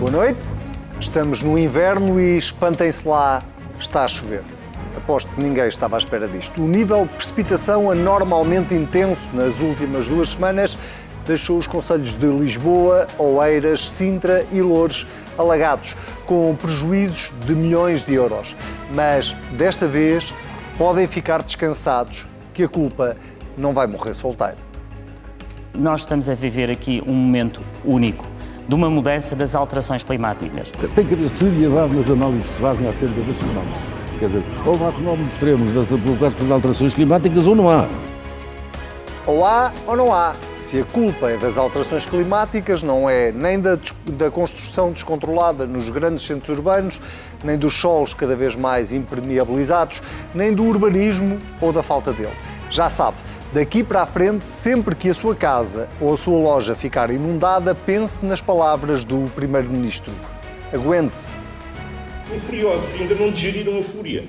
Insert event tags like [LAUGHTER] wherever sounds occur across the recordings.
Boa noite. Estamos no inverno e espantem-se lá, está a chover. Aposto que ninguém estava à espera disto. O nível de precipitação anormalmente intenso nas últimas duas semanas deixou os conselhos de Lisboa, Oeiras, Sintra e Loures alagados, com prejuízos de milhões de euros. Mas desta vez podem ficar descansados que a culpa não vai morrer solteira. Nós estamos a viver aqui um momento único de uma mudança das alterações climáticas. Tem que haver seriedade nas análises que se fazem acerca deste fenómeno. Quer dizer, ou há fenómenos extremos das provocadas alterações climáticas ou não há. Ou há ou não há. Se a culpa é das alterações climáticas, não é nem da, da construção descontrolada nos grandes centros urbanos, nem dos solos cada vez mais impermeabilizados, nem do urbanismo ou da falta dele. Já sabe, daqui para a frente, sempre que a sua casa ou a sua loja ficar inundada, pense nas palavras do Primeiro-Ministro. Aguente-se. Furiosos, ainda não digeriram a fúria.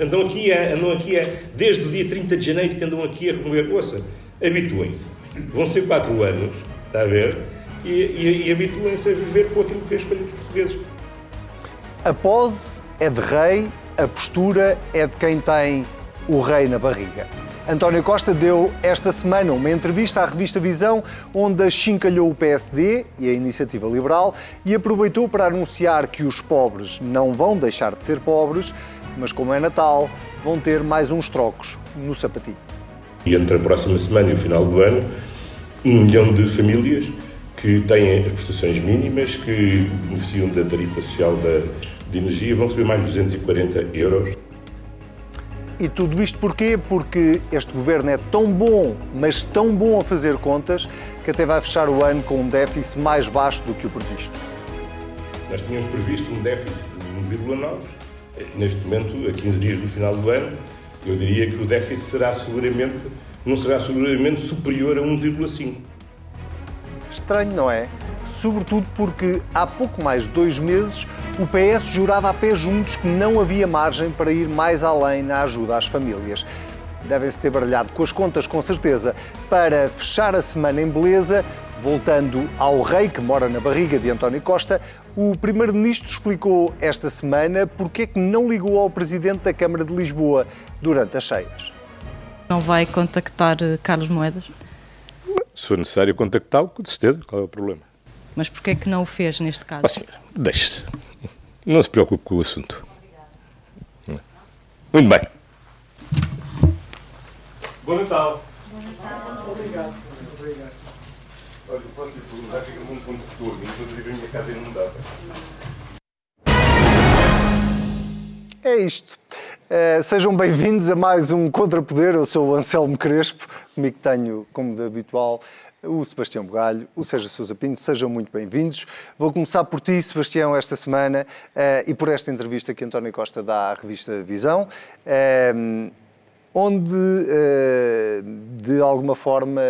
Andam aqui, a, andam aqui a, desde o dia 30 de janeiro que andam aqui a remover. Ouça, habituem-se. Vão ser quatro anos, está a ver? E, e, e habituem-se a viver com aquilo que é a escolha dos portugueses. A pose é de rei, a postura é de quem tem o rei na barriga. António Costa deu esta semana uma entrevista à revista Visão, onde achincalhou o PSD e a Iniciativa Liberal e aproveitou para anunciar que os pobres não vão deixar de ser pobres, mas como é Natal, vão ter mais uns trocos no sapatinho. E entre a próxima semana e o final do ano, um milhão de famílias que têm as prestações mínimas, que beneficiam da tarifa social da, de energia, vão receber mais de 240 euros. E tudo isto porquê? Porque este governo é tão bom, mas tão bom a fazer contas, que até vai fechar o ano com um déficit mais baixo do que o previsto. Nós tínhamos previsto um déficit de 1,9. Neste momento, a 15 dias do final do ano, eu diria que o déficit será seguramente, não será seguramente superior a 1,5. Estranho, não é? Sobretudo porque há pouco mais de dois meses o PS jurava a pé juntos que não havia margem para ir mais além na ajuda às famílias. Devem-se ter baralhado com as contas, com certeza, para fechar a semana em beleza. Voltando ao rei que mora na barriga de António Costa, o Primeiro-Ministro explicou esta semana porque é que não ligou ao Presidente da Câmara de Lisboa durante as cheias. Não vai contactar eh, Carlos Moedas? Se for necessário contactá-lo, com certeza, qual é o problema? Mas porquê é que não o fez neste caso? Oh, senhora, deixe-se. Não se preocupe com o assunto. Muito bem. Bom Natal. Bom Natal. Obrigado. Obrigado. Olha, posso lhe perguntar, fica-me um ponto de turno, enquanto vivo em minha casa inundada. É isto. Uh, sejam bem-vindos a mais um Contrapoder. Eu sou o Anselmo Crespo, comigo tenho, como de habitual, o Sebastião Bugalho, o Sérgio Sousa Pinto, sejam muito bem-vindos. Vou começar por ti, Sebastião, esta semana uh, e por esta entrevista que António Costa dá à revista Visão, uh, onde, uh, de alguma forma,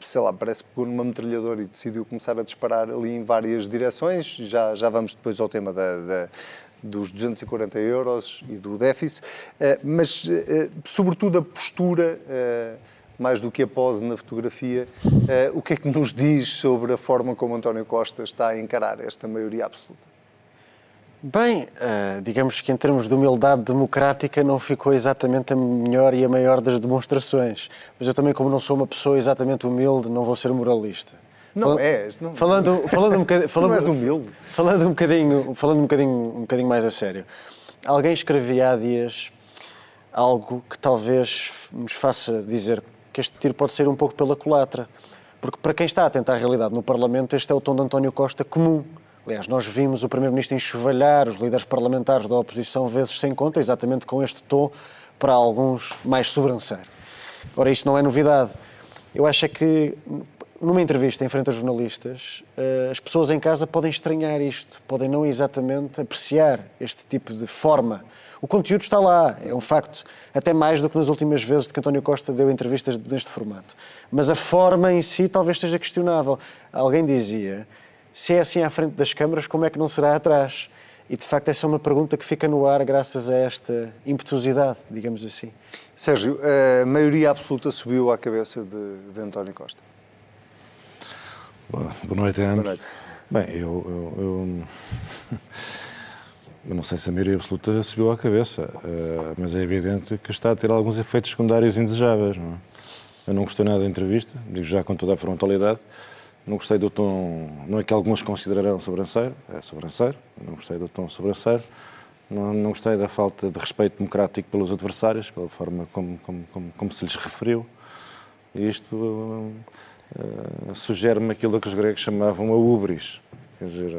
sei lá, parece que pegou numa metralhadora e decidiu começar a disparar ali em várias direções. Já, já vamos depois ao tema da, da dos 240 euros e do déficit, mas sobretudo a postura mais do que a pose na fotografia, uh, o que é que nos diz sobre a forma como António Costa está a encarar esta maioria absoluta? Bem, uh, digamos que em termos de humildade democrática não ficou exatamente a melhor e a maior das demonstrações. Mas eu também, como não sou uma pessoa exatamente humilde, não vou ser moralista. Não Fal és. Não, falando, falando um bocadinho, falando, [LAUGHS] não és humilde. Falando um bocadinho, falando um bocadinho, um bocadinho mais a sério. Alguém escrevia há dias algo que talvez nos faça dizer que este tiro pode ser um pouco pela culatra. Porque para quem está atento à realidade no Parlamento, este é o tom de António Costa comum. Aliás, nós vimos o Primeiro-Ministro enxovalhar os líderes parlamentares da oposição vezes sem conta, exatamente com este tom, para alguns mais sobranceiro. Ora, isto não é novidade. Eu acho é que numa entrevista em frente a jornalistas, eh, as pessoas em casa podem estranhar isto, podem não exatamente apreciar este tipo de forma. O conteúdo está lá, é um facto, até mais do que nas últimas vezes que António Costa deu entrevistas neste formato. Mas a forma em si talvez seja questionável. Alguém dizia, se é assim à frente das câmaras, como é que não será atrás? E de facto essa é uma pergunta que fica no ar graças a esta impetuosidade, digamos assim. Sérgio, a maioria absoluta subiu à cabeça de, de António Costa. Boa noite a ambos. Boa noite. Bem, eu, eu, eu, [LAUGHS] eu não sei se a maioria absoluta subiu à cabeça, uh, mas é evidente que está a ter alguns efeitos secundários indesejáveis. Não é? Eu não gostei nada da entrevista, digo já com toda a frontalidade. Não gostei do tom, não é que alguns considerarão sobranceiro, é sobranceiro, não gostei do tom sobranceiro. Não, não gostei da falta de respeito democrático pelos adversários, pela forma como, como, como, como se lhes referiu. E isto uh, sugere-me aquilo que os gregos chamavam a ubris, quer dizer,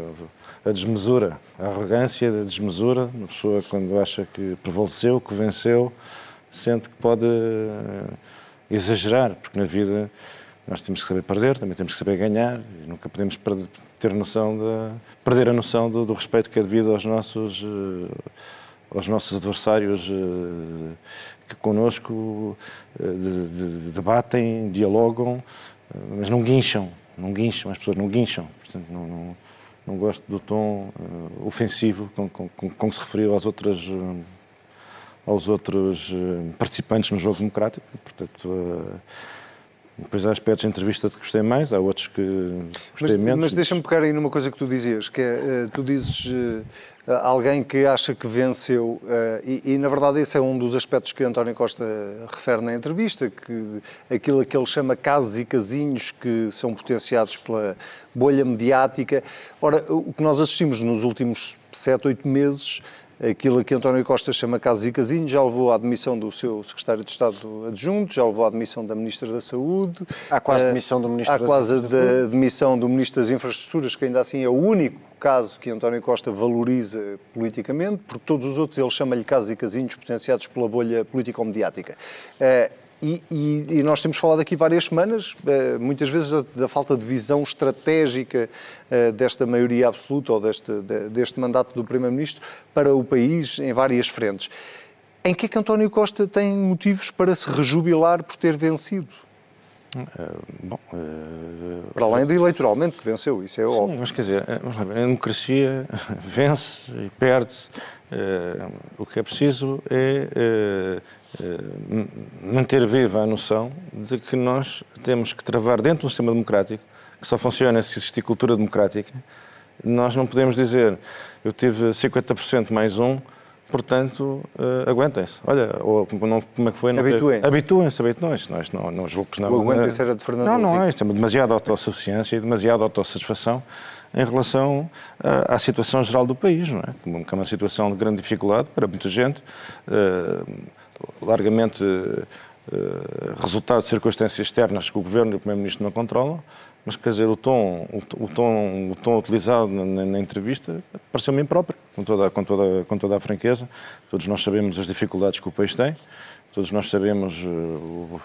a desmesura, a arrogância da desmesura, uma pessoa quando acha que prevaleceu, que venceu, sente que pode uh, exagerar, porque na vida nós temos que saber perder, também temos que saber ganhar, e nunca podemos perder, ter noção de, perder a noção do, do, respeito que é devido aos nossos, uh, aos nossos adversários que connosco de, de, debatem, dialogam, mas não guincham, não guincham, as pessoas não guincham. Portanto, não, não, não gosto do tom ofensivo com, com, com, com, que se referiu aos outros, aos outros participantes no jogo democrático. Portanto, depois há aspectos da entrevista que gostei mais, há outros que gostei mas, menos. Mas deixa-me pegar aí numa coisa que tu dizias, que é, eh, tu dizes uh, alguém que acha que venceu, uh, e, e, na verdade esse é um dos aspectos que António Costa refere na entrevista, que aquilo que ele chama casos e casinhos que são potenciados pela bolha mediática. Ora, o que nós assistimos nos últimos sete, oito meses aquilo que António Costa chama casos e casinhos, já levou à admissão do seu secretário de Estado adjunto, já levou à admissão da Ministra da Saúde. Há quase demissão do Ministro Há quase a demissão do Ministro das Infraestruturas, que ainda assim é o único caso que António Costa valoriza politicamente, porque todos os outros ele chama-lhe casos e casinhos potenciados pela bolha político-mediática. E, e, e, nós temos falado aqui várias semanas, eh, muitas vezes, da, da falta de visão estratégica eh, desta maioria absoluta ou deste, deste mandato do Primeiro-Ministro para o país em várias frentes. Em que é que António Costa tem motivos para se rejubilar por ter vencido? Uh, bom, uh, para além de eleitoralmente que venceu, isso é sim, óbvio. Mas quer dizer, a democracia [LAUGHS] vence e perde-se. O que é preciso é eh, manter viva a noção de que nós temos que travar dentro de um sistema democrático que só funciona se existir cultura democrática. Nós não podemos dizer eu tive 50% mais um, portanto, uh, aguentem-se. Olha, ou não, como é que foi? Habituem-se. Habituem-se, habituem-se. Nós não, não julgo que não. O aguentem-se era de Fernando Não, não é. Isto é demasiada autossuficiência e demasiada autossatisfação em relação à, à, situação geral do país, não é? Que é uma situação de grande dificuldade para muita gente. Uh, largamente uh, resultado de circunstâncias externas que o Governo e o Primeiro-Ministro não controlam, mas quer dizer, o tom, o, tom, o tom utilizado na, na entrevista pareceu-me impróprio, com toda, com, toda, com toda a franqueza. Todos nós sabemos as dificuldades que o país tem, todos nós sabemos, uh, o,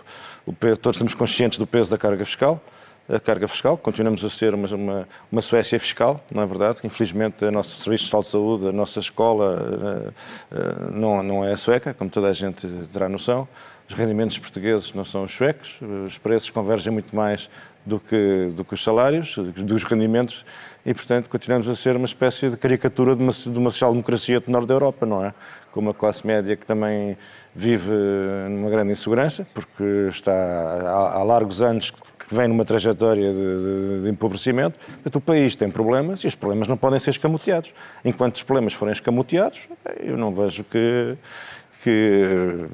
o, todos estamos conscientes do peso da carga fiscal, a carga fiscal, continuamos a ser uma, uma, uma Suécia fiscal, não é verdade? Infelizmente, o nosso Serviço de Saúde, a nossa escola uh, uh, não, não é a sueca, como toda a gente terá noção. Os rendimentos portugueses não são os suecos, os preços convergem muito mais do que, do que os salários, dos rendimentos, e, portanto, continuamos a ser uma espécie de caricatura de uma, de uma social-democracia do norte da Europa, não é? Com uma classe média que também vive numa grande insegurança, porque está há, há largos anos que vem numa trajetória de, de, de, empobrecimento. Portanto, o país tem problemas e os problemas não podem ser escamoteados. Enquanto os problemas forem escamoteados, eu não vejo que que,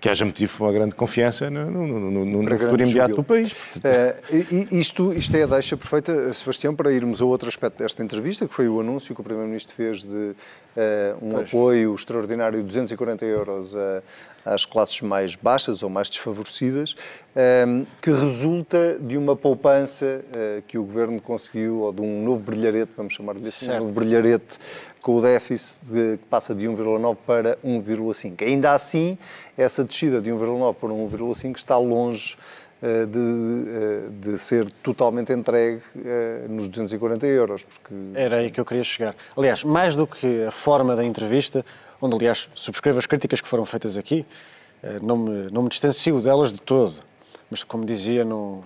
que haja motivo para uma grande confiança no, no, no, no futuro imediato do país. Uh, isto, isto é a deixa perfeita, Sebastião, para irmos a outro aspecto desta entrevista, que foi o anúncio que o Primeiro-Ministro fez de uh, um pois. apoio extraordinário de 240 euros a, às classes mais baixas ou mais desfavorecidas, um, que resulta de uma poupança uh, que o Governo conseguiu, ou de um novo brilharete, vamos chamar-lhe assim, um novo brilharete com o déficit de, que passa de 1,9 para 1,5. Ainda assim, essa descida de 1,9 para 1,5 está longe uh, de, uh, de, ser totalmente entregue uh, nos 240 euros. Porque... Era aí que eu queria chegar. Aliás, mais do que a forma da entrevista, onde, aliás, subscrevo as críticas que foram feitas aqui, não me, não me distancio delas de todo. Mas, como dizia, não,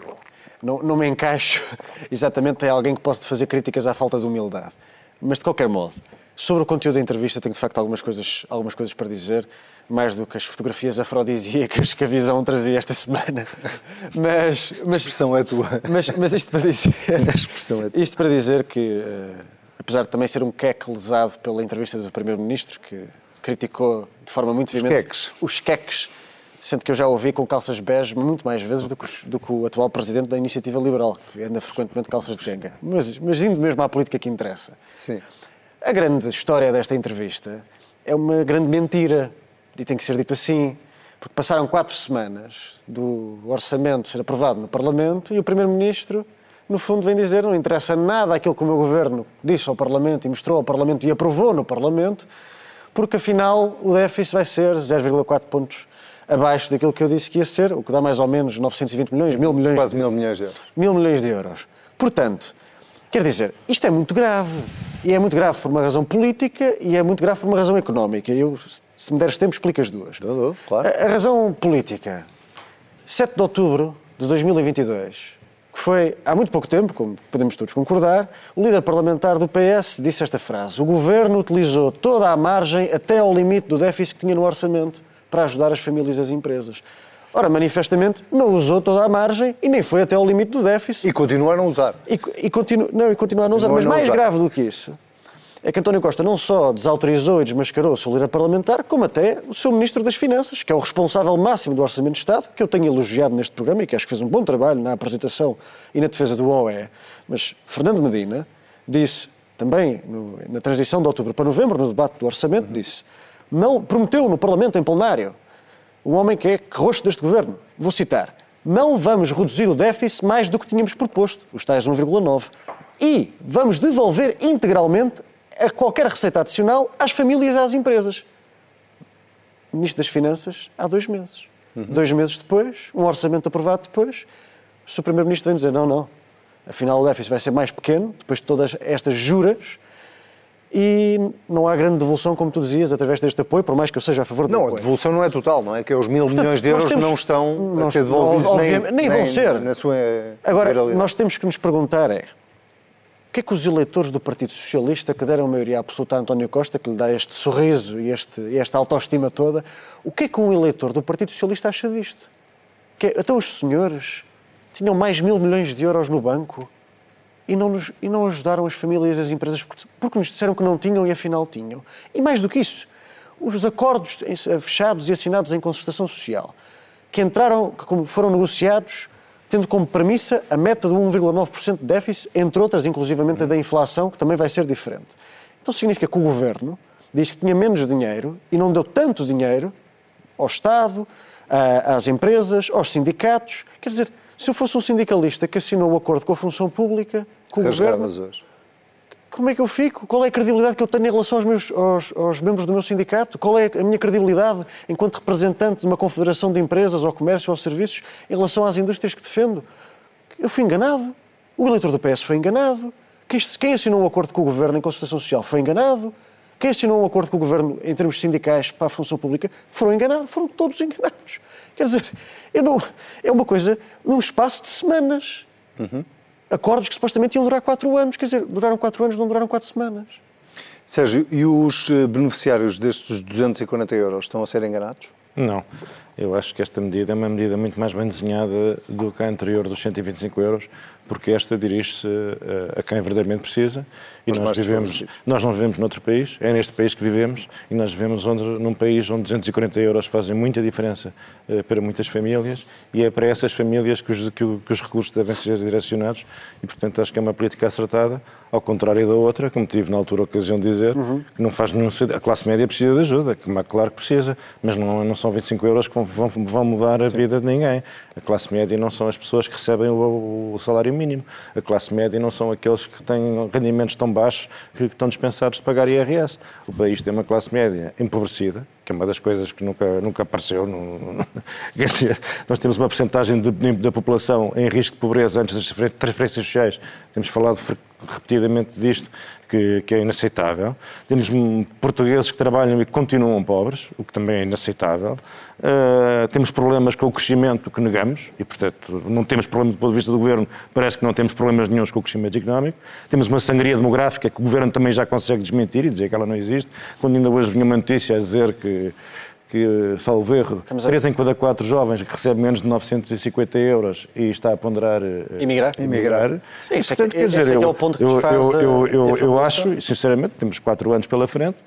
não, não me encaixo [LAUGHS] exatamente em alguém que pode fazer críticas à falta de humildade. Mas de qualquer modo, sobre o conteúdo da entrevista, tenho de facto algumas coisas, algumas coisas para dizer, mais do que as fotografias afrodisíacas que a visão trazia esta semana. [LAUGHS] Mas, A mas, expressão é tua. mas, mas isto para dizer. [LAUGHS] A expressão é tua. Isto para dizer que, eh, apesar de também ser um queque lesado pela entrevista do Primeiro-Ministro, que criticou de forma muito veemente queques. os queques, sendo que eu já ouvi com calças bege muito mais vezes do que, os- do que o atual Presidente da Iniciativa Liberal, que anda frequentemente calças de ganga. Mas, mas indo mesmo à política que interessa. Sim. A grande história desta entrevista é uma grande mentira, e tem que ser dito assim, porque passaram quatro semanas do orçamento ser aprovado no Parlamento e o Primeiro-Ministro, no fundo, vem dizer não interessa nada aquilo que o meu governo disse ao Parlamento e mostrou ao Parlamento e aprovou no Parlamento, porque afinal o déficit vai ser 0,4 pontos abaixo daquilo que eu disse que ia ser, o que dá mais ou menos 920 milhões, mil milhões Quase de mil milhões de euros. mil milhões de euros. Portanto, quer dizer, isto é muito grave. E é muito grave por uma razão política e é muito grave por uma razão económica. Eu, se me deres tempo, explico as duas. Dou, dou, claro. A, a razão política. 7 de outubro de 2022, que foi há muito pouco tempo, como podemos todos concordar, o líder parlamentar do PS disse esta frase: O governo utilizou toda a margem até ao limite do déficit que tinha no orçamento para ajudar as famílias e as empresas. Ora, manifestamente, não usou toda a margem e nem foi até ao limite do déficit. E continuaram a usar. E, e, continu, não, e continuar a não usar. Não, Mas não mais usar. grave do que isso é que António Costa não só desautorizou e desmascarou o seu líder parlamentar, como até o seu Ministro das Finanças, que é o responsável máximo do Orçamento de Estado, que eu tenho elogiado neste programa e que acho que fez um bom trabalho na apresentação e na defesa do OE. Mas Fernando Medina disse, também no- na transição de outubro para novembro, no debate do Orçamento, disse, não, prometeu no Parlamento em plenário, um homem que é rosto deste governo. Vou citar. Não vamos reduzir o déficit mais do que tínhamos proposto, os tais 1,9. E vamos devolver integralmente a qualquer receita adicional às famílias e às empresas. Ministro das Finanças, há dois meses. Dois meses depois, um orçamento aprovado depois, o Sr. Primeiro-Ministro vem dizer: não, não, afinal o déficit vai ser mais pequeno, depois de todas estas juras, e não há grande devolução, como tu dizias, através deste apoio, por mais que eu seja a favor do Não, a apoio. devolução não é total, não é? Que os mil milhões de euros temos- não estão a nós- ser devolvidos obviamente, nem vão ser. na sua Agora, nós temos que nos perguntar é o que é que os eleitores do Partido Socialista, que deram a maioria absoluta a António Costa, que lhe dá este sorriso e, este, esta autoestima toda, o que é que um eleitor do Partido Socialista acha disto? Que é, até os senhores tinham mais mil milhões de euros no banco e não, nos- e não ajudaram as famílias e as empresas porque, porque nos disseram que não tinham e afinal tinham. E mais do que isso, os acordos eh, fechados e assinados em concertação social, que entraram, que foram negociados, tendo como premissa a meta de 1,9% de déficit, entre outras, inclusivamente a da inflação, que também vai ser diferente. Então significa que o governo diz que tinha menos dinheiro e não deu tanto dinheiro ao Estado, às empresas, aos sindicatos. Quer dizer, se eu fosse um sindicalista que assinou o acordo com a função pública, com o governo, hoje. como é que eu fico? Qual é a credibilidade que eu tenho em relação aos, meus, aos, aos membros do meu sindicato? Qual é a minha credibilidade enquanto representante de uma confederação de empresas, ao comércio, aos serviços, em relação às indústrias que defendo? Eu fui enganado. O eleitor do PS foi enganado. Quem, assinou um acordo com o governo em concertação social foi enganado. Quem assinou um acordo com o governo em termos sindicais para a função pública foram enganados. Foram todos enganados. Quer dizer, eu não, é uma coisa num espaço de semanas. Acordos que supostamente iam durar quatro anos. Quer dizer, duraram quatro anos, não duraram quatro semanas. Sérgio, e os eh, beneficiários destes 240 euros estão a ser enganados? Não. Eu acho que esta medida é uma medida muito mais bem desenhada do que a anterior dos 125 euros, porque esta dirige-se eh, a quem verdadeiramente precisa e nós vivemos, nós não vivemos noutro país, é neste país que vivemos e nós vivemos onde, num país onde 240 euros fazem muita diferença eh, para muitas famílias e é para essas famílias que os, que que os recursos devem ser direcionados e, portanto, acho que é uma política acertada, ao contrário da outra, como tive na altura a ocasião de dizer, que não faz nenhum sentido. A classe média precisa de ajuda, que, claro que precisa, mas não, não são 25 euros que vão, vão, mudar a vida de ninguém. A classe média não são as pessoas que recebem o, o salário mínimo. A classe média não são aqueles que têm rendimentos tão baixos que estão dispensados de pagar IRS. O país tem uma classe média empobrecida, que é uma das coisas que nunca, nunca apareceu. [LAUGHS] Nós temos uma porcentagem da população em risco de pobreza antes das transferências sociais. Temos falado repetidamente disto, que, que, é inaceitável. Temos portugueses que trabalham e continuam pobres, o que também é inaceitável. Uh, temos problemas com o crescimento que negamos e, portanto, não temos problema do ponto de vista do governo, parece que não temos problemas nenhums com o crescimento económico. Temos uma sangria demográfica que o governo também já consegue desmentir e dizer que ela não existe. Quando ainda hoje vinha uma notícia a dizer que que, salvo erro, Estamos 3 a... em cada 4 jovens que recebe menos de 950 euros e está a ponderar emigrar. emigrar. Sim, Portanto, é, quer dizer, é eu, é o ponto que eu, faz eu, eu, eu, eu acho, sinceramente, temos 4 anos pela frente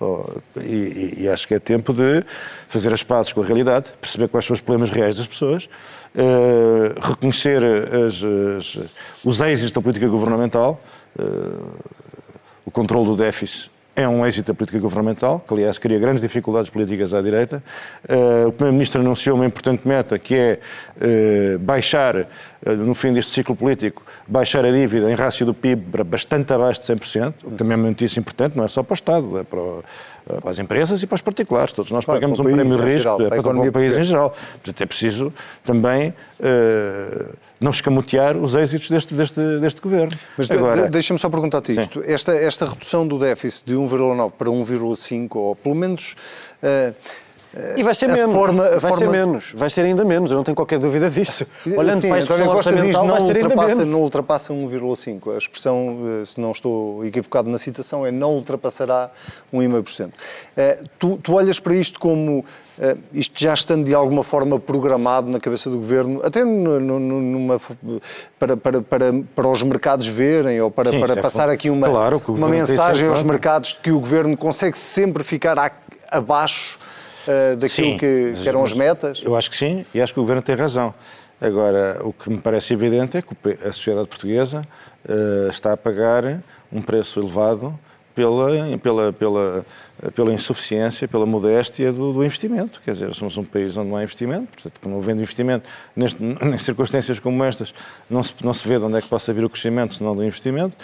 e, e, acho que é tempo de fazer as pazes com a realidade, perceber quais são os problemas reais das pessoas, uh, reconhecer as, as, os êxitos da política governamental, uh, o controle do déficit é um êxito da política governamental, que aliás cria grandes dificuldades políticas à direita. Uh, o Primeiro-Ministro anunciou uma importante meta, que é uh, baixar, uh, no fim deste ciclo político, baixar a dívida em rácio do PIB para bastante abaixo de 100%, o que também é uma notícia importante, não é só para o Estado, é para, o, para as empresas e para os particulares. Todos nós pagamos um prémio de risco geral, para, para o país em geral. Portanto, é preciso também não escamotear os êxitos deste, deste, deste governo. Mas Agora, deixa-me só perguntar-te isto. Esta, esta redução do déficit de 1,9 para 1,5, ou pelo menos. Uh, e vai ser menos. Forma, vai forma... ser menos. Vai ser ainda menos. Eu não tenho qualquer dúvida disso. Olhando Sim, para a expressão orçamental, diz, vai ser ainda menos. Não ultrapassa 1,5. A expressão, eh, se não estou equivocado na citação, é não ultrapassará 1,5%. Eh, tu, tu olhas para isto como Uh, isto já estando de alguma forma programado na cabeça do governo, até numa, para, para, para, para os mercados verem ou para, Sim, para é passar aqui uma, claro, uma mensagem aos mercados de que o governo consegue sempre ficar a, abaixo uh, daquilo sim, que, que, eram as metas? Eu acho que sim, e acho que o Governo tem razão. Agora, o que me parece evidente é que a sociedade portuguesa uh, está a pagar um preço elevado pela, pela, pela, pela insuficiência, pela modéstia do, do, investimento. Quer dizer, somos um país onde não há investimento, portanto, não havendo investimento, neste, [LAUGHS] em circunstâncias como estas, não se, não se vê de onde é que possa vir o crescimento, senão do investimento.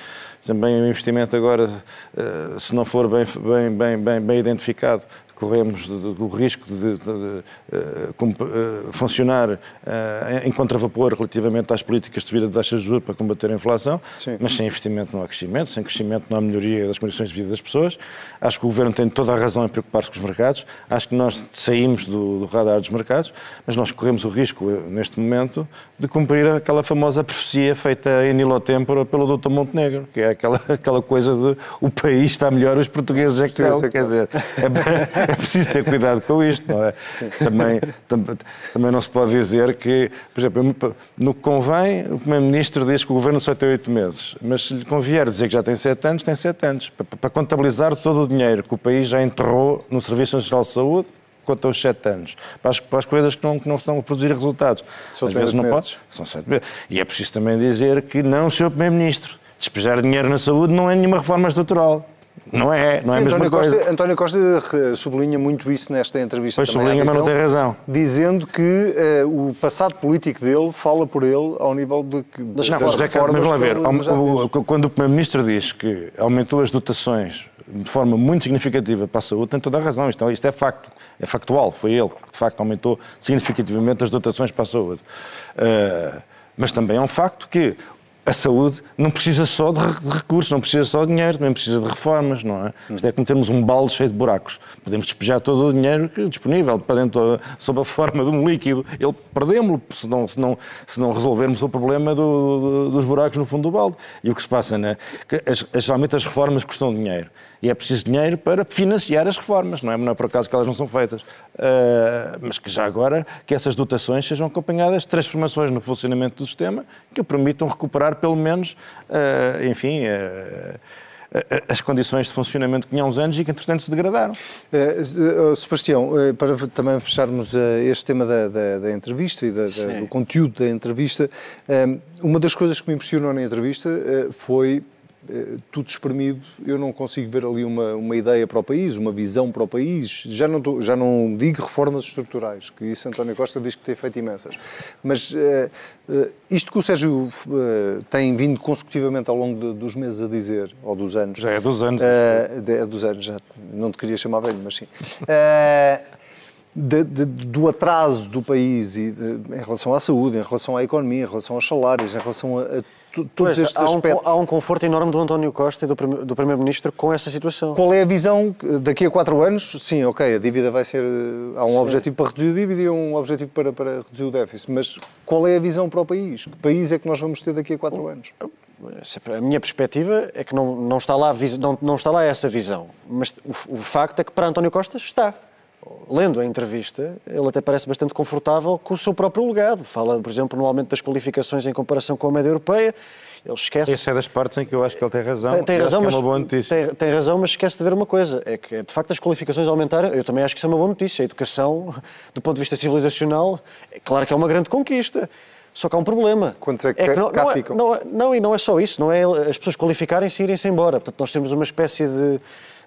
Também o investimento agora, eh, se não for bem, bem, bem, bem, bem identificado, corremos o risco de, de, de, de uh, funcionar uh, em contravapor relativamente às políticas de subida de taxas de juros para combater a inflação, Sim. mas sem investimento não há crescimento, sem crescimento não há melhoria das condições de vida das pessoas. Acho que o Governo tem toda a razão em preocupar-se com os mercados, acho que nós saímos do, do radar dos mercados, mas nós corremos o risco, neste momento, de cumprir aquela famosa profecia feita em Nilo Tempora pelo Dr. Montenegro, que é aquela, [LAUGHS] aquela coisa de o país está melhor, os portugueses é que estão, quer dizer, é, [LAUGHS] é preciso ter cuidado com isto, não é? Também, tam, também não se pode dizer que, por exemplo, no que convém, o Primeiro-Ministro diz que o Governo só tem oito meses, mas se lhe convier dizer que já tem sete anos, tem sete anos, para, para contabilizar todo o dinheiro que o país já enterrou no Serviço Nacional de Saúde, quanto aos sete anos, para as, para as coisas que não, que não, estão a produzir resultados. São Às vezes não pode. São sete meses. E é preciso também dizer que não, Sr. Primeiro-Ministro, despejar dinheiro na saúde não é nenhuma reforma estrutural. Não é, não é Sim, a mesma António coisa. Costa, António Costa sublinha muito isso nesta entrevista. Pois sublinha, mas não tem razão. Dizendo que uh, o passado político dele fala por ele ao nível de que. Das não, José Carlos, mas vamos ver. O, o, quando o Primeiro-Ministro diz que aumentou as dotações de forma muito significativa para a saúde, tem toda a razão. Isto, isto é facto, é factual. Foi ele que, de facto, aumentou significativamente as dotações para a saúde. Uh, mas também é um facto que a saúde não precisa só de recursos, não precisa só de dinheiro, também precisa de reformas, não é? Isto é como termos um balde cheio de buracos. Podemos despejar todo o dinheiro disponível para dentro, sob a forma de um líquido. Ele perdemos-lo se não, se, não, se não resolvermos o problema do, do, dos buracos no fundo do balde. E o que se passa, né? que as, geralmente as reformas custam dinheiro. E é preciso dinheiro para financiar as reformas, não é? Não é por acaso que elas não são feitas. Uh, mas que já agora, que essas dotações sejam acompanhadas de transformações no funcionamento do sistema que permitam recuperar pelo menos, uh, enfim, uh, as condições de funcionamento que tinham uns anos e que, entretanto, se degradaram. Uh, Sebastião, uh, para também fecharmos uh, este tema da, da, da entrevista e da, da, do conteúdo da entrevista, uma das coisas que me impressionou na entrevista foi eh, tudo espremido, eu não consigo ver ali uma, uma ideia para o país, uma visão para o país. Já não, tô, já não digo reformas estruturais, que isso António Costa diz que tem feito imensas. Mas uh, uh, isto que o Sérgio uh, tem vindo consecutivamente ao longo de, dos meses a dizer, ou dos anos. Já é dos anos. é dos anos, já não te queria chamar velho, mas sim. de- de- do atraso do país e de- em relação à saúde, em relação à economia, em relação aos salários, em relação a, a todos Pois, estes há, um, há um conforto enorme do António Costa e do, prime- do Primeiro-Ministro com essa situação. Qual é a visão daqui a quatro anos? Sim, ok, a dívida vai ser. Há um objetivo para reduzir a dívida e um objetivo para, para reduzir o déficit. Mas qual é a visão para o país? Que país é que nós vamos ter daqui a quatro anos? Essa- A minha perspectiva é que não, não, está, lá, não, não está lá essa visão. Mas o, o facto é que para António Costa está. Lendo a entrevista, ele até parece bastante confortável com o seu próprio legado. Fala, por exemplo, no aumento das qualificações em comparação com a média europeia. Ele esquece. Essa é das partes em que eu acho que ele tem razão. Tem, tem razão, que mas é uma boa notícia. Tem, tem razão, mas esquece de ver uma coisa: é que de facto as qualificações aumentaram. Eu também acho que isso é uma boa notícia. A educação, do ponto de vista civilizacional, é claro que é uma grande conquista. Só que há um problema. Quantos é que cá- não, cá não é- ficam? não é- não, e não é só isso, não é as pessoas qualificarem-se e irem-se embora. Portanto, nós temos uma espécie de,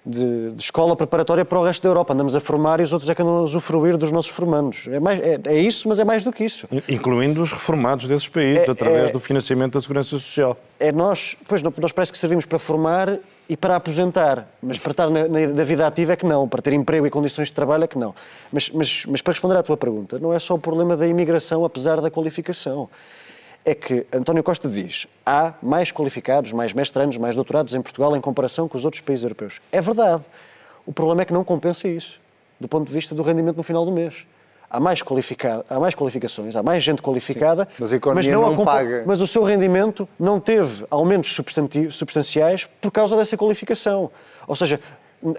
de- de escola preparatória para o resto da Europa. Andamos a formar e os outros é que andam a usufruir dos nossos formandos. É, mais, é, é isso, mas é mais do que isso. Incluindo os reformados desses países, É- através é- do financiamento da Segurança Social. é nós, pois nós parece que servimos para formar e para aposentar, mas para estar na, na- da vida ativa é que não, para ter emprego e condições de trabalho é que não. Mas, mas, mas para responder à tua pergunta, não é só o problema da imigração, apesar da qualificação. É que António Costa diz há mais qualificados, mais mestranos, mais doutorados em Portugal em comparação com os outros países europeus. É verdade. O problema é que não compensa isso, do ponto de vista do rendimento no final do mês. Há mais, qualificado, há mais qualificações, há mais gente qualificada, mas a economia não não acompa- paga. mas o seu rendimento não teve aumentos substanciais por causa dessa qualificação. Ou seja,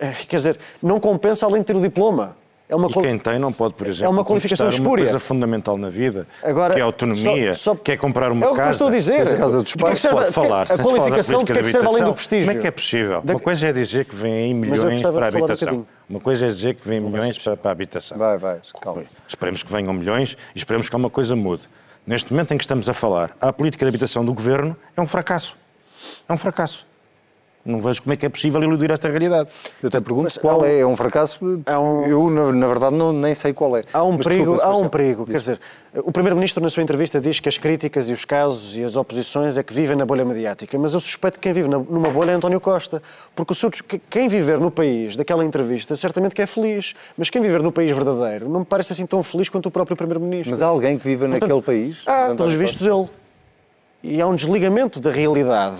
eh, quer dizer, não compensa além de ter o diploma. É uma E qual- quem tem não pode, por exemplo, É uma qualificação conquistar uma espúria. coisa fundamental na vida, Agora, que é a autonomia, só- só- que é comprar uma É o que eu casa. estou a dizer. Seja a casa dos é pais, serve- Pode falar. A qualificação de que é que serve além do prestígio? Como é que é possível? Da- Uma coisa é dizer que vêm eu milhões para a um habitação. bocadinho. Uma coisa é dizer que vêm milhões para, para a habitação. Vai, vai, calma. Esperemos que venham milhões e esperemos que alguma coisa mude. Neste momento em que estamos a falar, a política de habitação do governo é um fracasso. É um fracasso. Não vejo como é que é possível iludir esta realidade. Eu te pergunto Mas qual um- é. É um fracasso? um- Eu, na, na verdade, não, nem sei qual é. Há um Mas perigo, desculpa, há um perigo. Quer dizer, o Primeiro-Ministro, na sua entrevista, diz que as críticas e os casos e as oposições é que vivem na bolha mediática. Mas eu suspeito que quem vive numa bolha é António Costa. Porque o seu, que- quem viver no país daquela entrevista, certamente que é feliz. Mas quem viver no país verdadeiro não me parece assim tão feliz quanto o próprio Primeiro-Ministro. Mas há alguém que viva naquele país? Ah, pelos vistos ele. E há um desligamento da realidade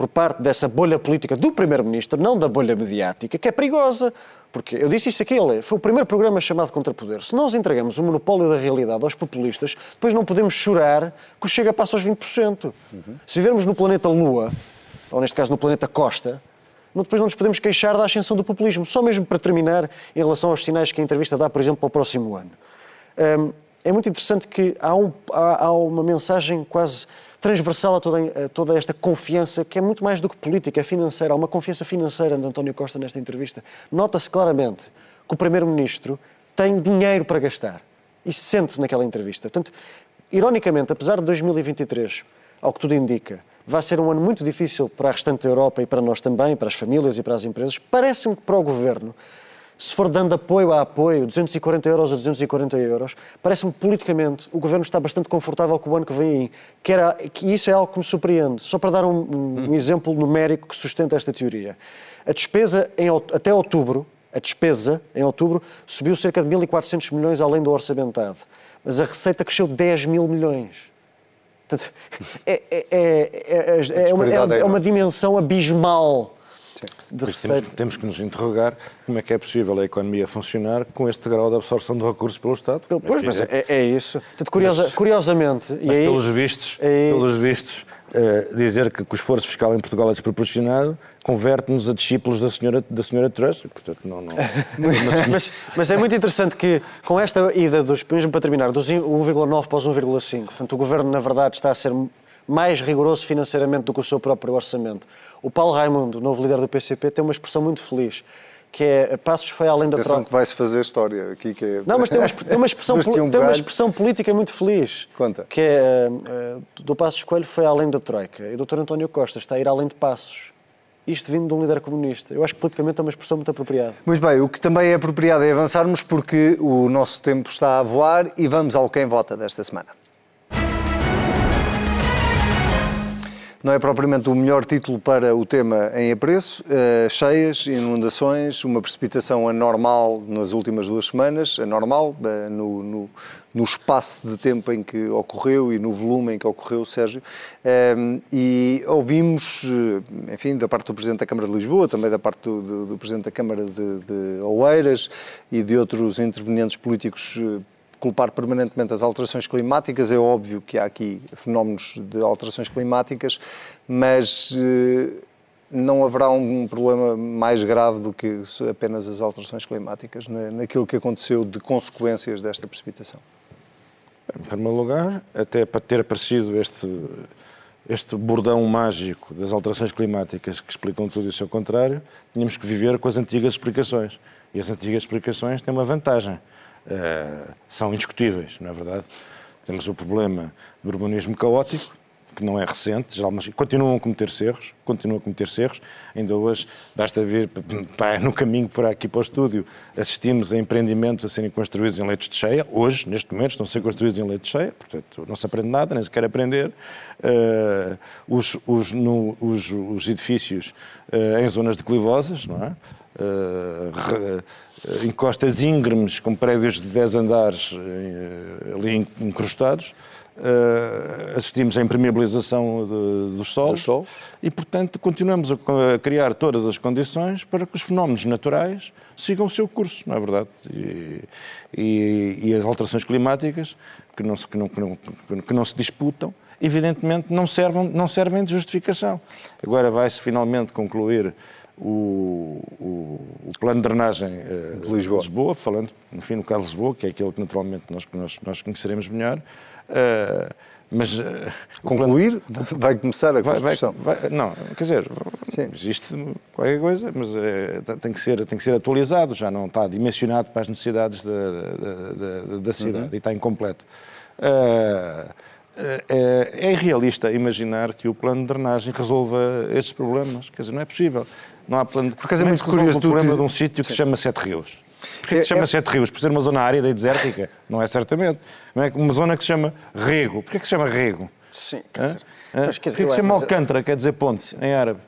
por parte dessa bolha política do Primeiro-Ministro, não da bolha mediática, que é perigosa. Porque eu disse isso aqui, foi o primeiro programa chamado Contrapoder. Se nós entregamos o monopólio da realidade aos populistas, depois não podemos chorar que o Chega passa aos 20%. Se vivermos no planeta Lua, ou neste caso no planeta Costa, depois não nos podemos queixar da ascensão do populismo. Só mesmo para terminar, em relação aos sinais que a entrevista dá, por exemplo, para o próximo ano. Hum, é muito interessante que há, um- há- há uma mensagem quase transversal a toda, a toda esta confiança, que é muito mais do que política, é financeira. Há uma confiança financeira de António Costa nesta entrevista. Nota-se claramente que o Primeiro-Ministro tem dinheiro para gastar. Isso sente-se naquela entrevista. Portanto, ironicamente, apesar de 2023, ao que tudo indica, vai ser um ano muito difícil para a restante Europa e para nós também, para as famílias e para as empresas, parece-me que para o Governo se for dando apoio a apoio, 240 euros a 240 euros, parece-me que politicamente o Governo está bastante confortável com o ano que vem aí. Que, era, que isso é algo que me surpreende. Só para dar um, um- um exemplo numérico que sustenta esta teoria. A despesa em até outubro, a despesa em outubro subiu cerca de 1.400 milhões além do orçamentado. Mas a receita cresceu 10 mil milhões. Portanto, [LAUGHS] é, é- é- é- é- é uma, é é uma dimensão abismal de receita. temos, temos que nos interrogar como é que é possível a economia funcionar com este grau de absorção de recursos pelo Estado. Pois, mas é, é isso. Portanto, curiosa- curiosamente, e Mas aí, pelos vistos, aí- pelos vistos eh, dizer que, que o esforço fiscal em Portugal é desproporcionado converte-nos a discípulos da senhora, da senhora Truss. Portanto, não, não, [LAUGHS] mas, mas é muito interessante que, com esta ida, dos, mesmo para terminar, dos 1,9 para os 1,5, portanto, o Governo, na verdade, está a ser mais rigoroso financeiramente do que o seu próprio orçamento. O Paulo Raimundo, novo líder do PCP, tem uma expressão muito feliz, que é Passos foi além da Atenção troca. que vai-se fazer história aqui. Que é... Não, mas tem uma, tem uma [LAUGHS] expressão, tem uma expressão política muito feliz. Conta. Que é, uh, do Passos Coelho foi além da Troika. E o Dr. António Costa está a ir além de Passos. Isto vindo de um líder comunista. Eu acho que politicamente é uma expressão muito apropriada. Muito bem, o que também é apropriado é avançarmos porque o nosso tempo está a voar e vamos ao Quem Vota desta semana. Não é propriamente o melhor título para o tema em apreço. Uh, cheias, inundações, uma precipitação anormal nas últimas duas semanas, anormal uh, no, no, no, espaço de tempo em que ocorreu e no volume em que ocorreu, Sérgio. Uh, e ouvimos, enfim, da parte do Presidente da Câmara de Lisboa, também da parte do, do, do Presidente da Câmara de, de Oeiras e de outros intervenientes políticos culpar permanentemente as alterações climáticas. É óbvio que há aqui fenómenos de alterações climáticas, mas eh, não haverá um problema mais grave do que apenas as alterações climáticas naquilo que aconteceu de consequências desta precipitação. Em primeiro lugar, até para ter aparecido este, este bordão mágico das alterações climáticas que explicam tudo e o seu contrário, tínhamos que viver com as antigas explicações. E as antigas explicações têm uma vantagem uh, são indiscutíveis, não é verdade? Temos o problema do urbanismo caótico, que não é recente, já, mas continuam a cometer erros, continuam a cometer erros. Ainda hoje, basta ver, pá, no caminho para aqui para o estúdio, assistimos a empreendimentos a serem construídos em leitos de cheia. Hoje, neste momento, estão a ser construídos em leitos de cheia, portanto, não se aprende nada, nem se quer aprender. Uh, os, os, no, os, os, edifícios uh, em zonas declivosas, não é? Uh, encostas íngremes com prédios de 10 andares uh, ali encrustados. Uh, assistimos à impermeabilização de, solos sol. e, portanto, continuamos a, a, criar todas as condições para que os fenómenos naturais sigam o seu curso, não é verdade? E, e, e as alterações climáticas, que não, se, que, não, que, não, que não se disputam, evidentemente não servem, não servem de justificação. Agora vai-se finalmente concluir o, o, o, plano de drenagem uh, de Lisboa. Lisboa. falando, enfim, no caso de Lisboa, que é aquele que naturalmente nós, nós, nós conheceremos melhor. Uh, mas uh, concluir plano... vai começar a construção. Vai, vai, não, quer dizer, Sim. existe qualquer coisa, mas tem, que ser, tem que ser atualizado, já não está dimensionado para as necessidades da, da, da, da cidade uhum. e está incompleto. É irrealista imaginar que o plano de drenagem resolva estes problemas. Quer dizer, não é possível. Não há plano. Por acaso é muito curioso. o problema de um sítio que se chama Sete Rios. Porquê que se chama é, é... Sete Rios? Por ser uma zona árida e desértica? Não é certamente. Não é uma zona que se chama Rego. Porquê que se chama Rego? Sim, quer dizer... Porquê que se chama Alcântara, quer dizer ponte, em árabe?